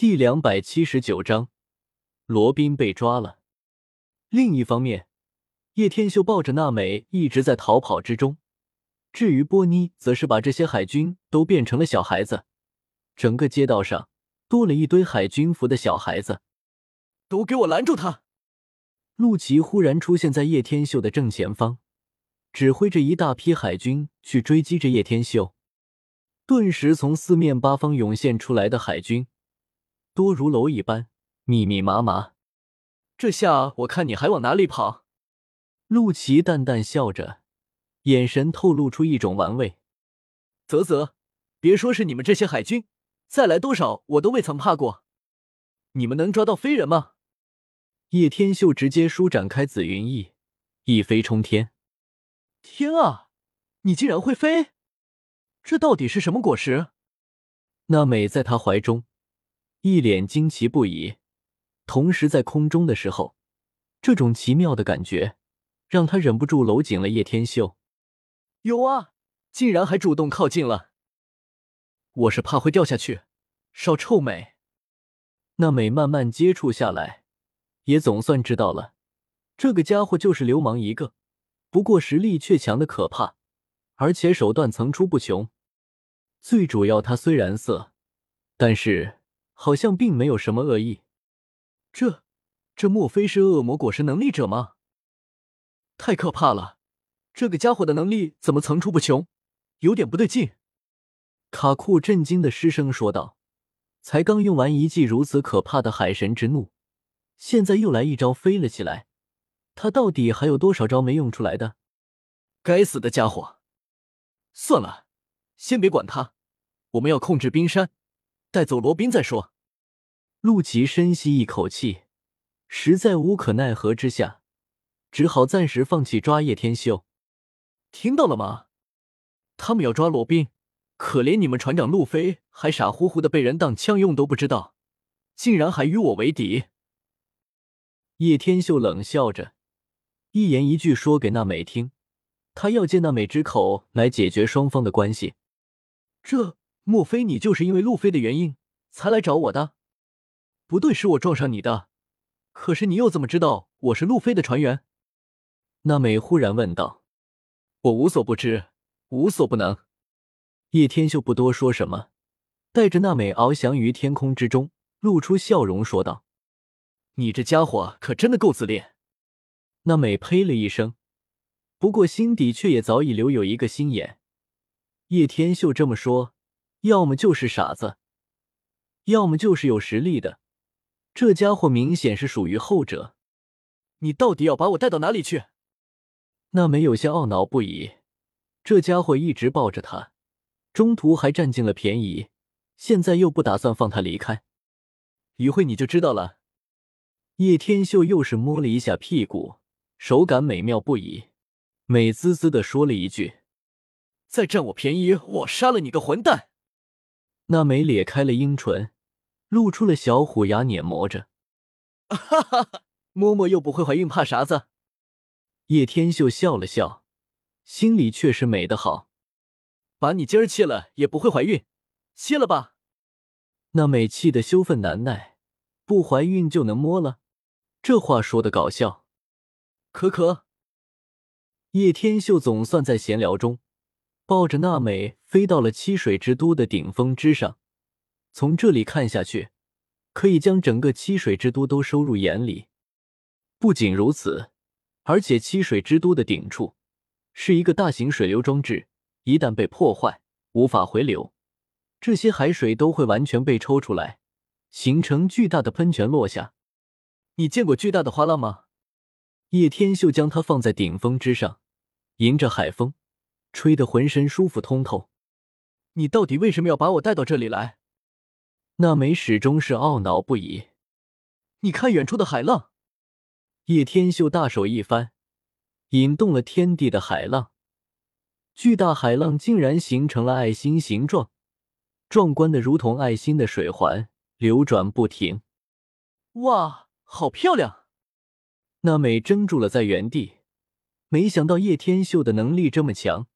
第两百七十九章，罗宾被抓了。另一方面，叶天秀抱着娜美一直在逃跑之中。至于波妮，则是把这些海军都变成了小孩子，整个街道上多了一堆海军服的小孩子。都给我拦住他！陆琪忽然出现在叶天秀的正前方，指挥着一大批海军去追击着叶天秀。顿时，从四面八方涌现出来的海军多如蝼蚁般，密密麻麻。这下我看你还往哪里跑！陆琪淡淡笑着，眼神透露出一种玩味。啧啧，别说是你们这些海军，再来多少我都未曾怕过。你们能抓到飞人吗？叶天秀直接舒展开紫云翼，一飞冲天。天啊，你竟然会飞！这到底是什么果实？娜美在他怀中，一脸惊奇不已。同时，在空中的时候，这种奇妙的感觉让他忍不住搂紧了叶天秀。有啊，竟然还主动靠近了。我是怕会掉下去，少臭美。那美慢慢接触下来，也总算知道了，这个家伙就是流氓一个，不过实力却强的可怕。而且手段层出不穷，最主要他虽然色，但是好像并没有什么恶意。这，这莫非是恶魔果实能力者吗？太可怕了！这个家伙的能力怎么层出不穷？有点不对劲。卡库震惊的失声说道：“才刚用完一记如此可怕的海神之怒，现在又来一招飞了起来。他到底还有多少招没用出来的？该死的家伙！”算了，先别管他，我们要控制冰山，带走罗宾再说。陆琪深吸一口气，实在无可奈何之下，只好暂时放弃抓叶天秀。听到了吗？他们要抓罗宾，可怜你们船长路飞还傻乎乎的被人当枪用都不知道，竟然还与我为敌。叶天秀冷笑着，一言一句说给娜美听。他要借娜美之口来解决双方的关系，这莫非你就是因为路飞的原因才来找我的？不对，是我撞上你的。可是你又怎么知道我是路飞的船员？娜美忽然问道。我无所不知，无所不能。叶天秀不多说什么，带着娜美翱翔于天空之中，露出笑容说道：“你这家伙可真的够自恋。”娜美呸了一声。不过心底却也早已留有一个心眼，叶天秀这么说，要么就是傻子，要么就是有实力的。这家伙明显是属于后者。你到底要把我带到哪里去？那美有些懊恼不已。这家伙一直抱着他，中途还占尽了便宜，现在又不打算放他离开。一会你就知道了。叶天秀又是摸了一下屁股，手感美妙不已。美滋滋的说了一句：“再占我便宜，我杀了你个混蛋！”那美咧开了樱唇，露出了小虎牙，碾磨着：“哈哈哈，嬷嬷又不会怀孕，怕啥子？”叶天秀笑了笑，心里却是美的好：“把你今儿切了也不会怀孕，切了吧。”那美气的羞愤难耐，不怀孕就能摸了？这话说的搞笑。可可。叶天秀总算在闲聊中，抱着娜美飞到了七水之都的顶峰之上。从这里看下去，可以将整个七水之都都收入眼里。不仅如此，而且七水之都的顶处是一个大型水流装置，一旦被破坏，无法回流，这些海水都会完全被抽出来，形成巨大的喷泉落下。你见过巨大的花浪吗？叶天秀将它放在顶峰之上，迎着海风，吹得浑身舒服通透。你到底为什么要把我带到这里来？那美始终是懊恼不已。你看远处的海浪。叶天秀大手一翻，引动了天地的海浪，巨大海浪竟然形成了爱心形状，壮观的如同爱心的水环流转不停。哇，好漂亮！娜美怔住了在原地，没想到叶天秀的能力这么强，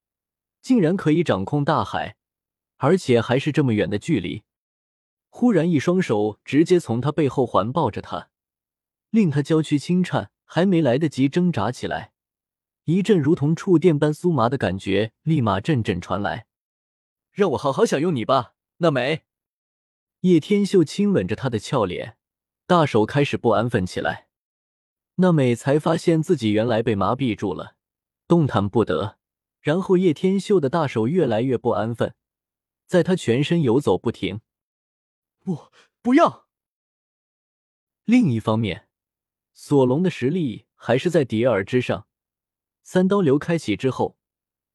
竟然可以掌控大海，而且还是这么远的距离。忽然一双手直接从他背后环抱着他，令他娇躯轻颤，还没来得及挣扎起来，一阵如同触电般酥麻的感觉立马阵阵传来。让我好好享用你吧，娜美。叶天秀亲吻着她的俏脸，大手开始不安分起来。娜美才发现自己原来被麻痹住了，动弹不得。然后叶天秀的大手越来越不安分，在他全身游走不停。不，不要！另一方面，索隆的实力还是在迪尔之上。三刀流开启之后，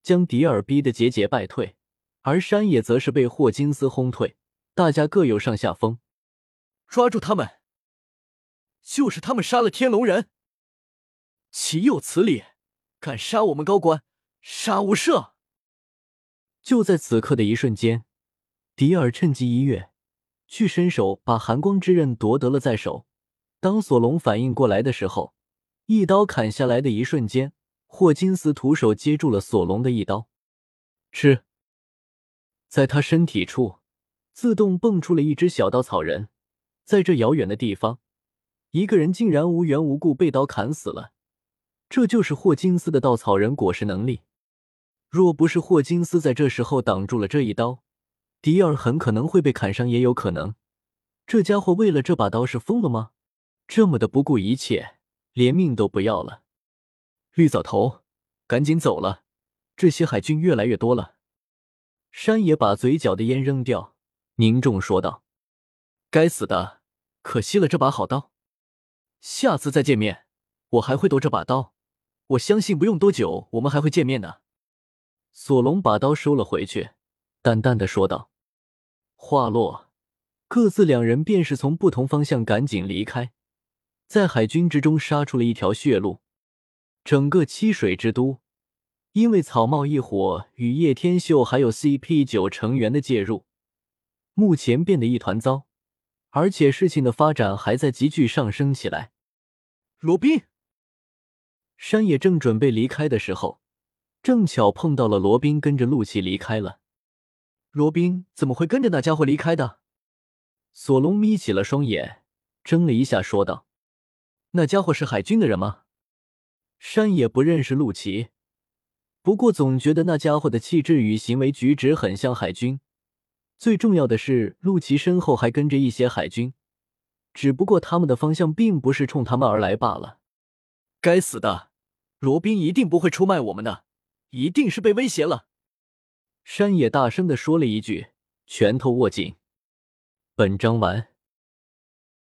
将迪尔逼得节节败退，而山野则是被霍金斯轰退。大家各有上下风。抓住他们！就是他们杀了天龙人，岂有此理！敢杀我们高官！杀无赦！就在此刻的一瞬间，迪尔趁机一跃，去伸手把寒光之刃夺得了在手。当索隆反应过来的时候，一刀砍下来的一瞬间，霍金斯徒手接住了索隆的一刀。吃，在他身体处自动蹦出了一只小稻草人。在这遥远的地方，一个人竟然无缘无故被刀砍死了。这就是霍金斯的稻草人果实能力。若不是霍金斯在这时候挡住了这一刀，迪尔很可能会被砍伤，也有可能。这家伙为了这把刀是疯了吗？这么的不顾一切，连命都不要了。绿藻头，赶紧走了！这些海军越来越多了。山野把嘴角的烟扔掉，凝重说道：“该死的，可惜了这把好刀。下次再见面，我还会夺这把刀。我相信不用多久，我们还会见面的。”索隆把刀收了回去，淡淡的说道。话落，各自两人便是从不同方向赶紧离开，在海军之中杀出了一条血路。整个七水之都，因为草帽一伙与叶天秀还有 CP 九成员的介入，目前变得一团糟，而且事情的发展还在急剧上升起来。罗宾，山野正准备离开的时候。正巧碰到了罗宾跟着陆琪离开了。罗宾怎么会跟着那家伙离开的？索隆眯起了双眼，怔了一下，说道：“那家伙是海军的人吗？”山野不认识陆琪，不过总觉得那家伙的气质与行为举止很像海军。最重要的是，陆琪身后还跟着一些海军，只不过他们的方向并不是冲他们而来罢了。该死的，罗宾一定不会出卖我们的。一定是被威胁了，山野大声的说了一句，拳头握紧。本章完。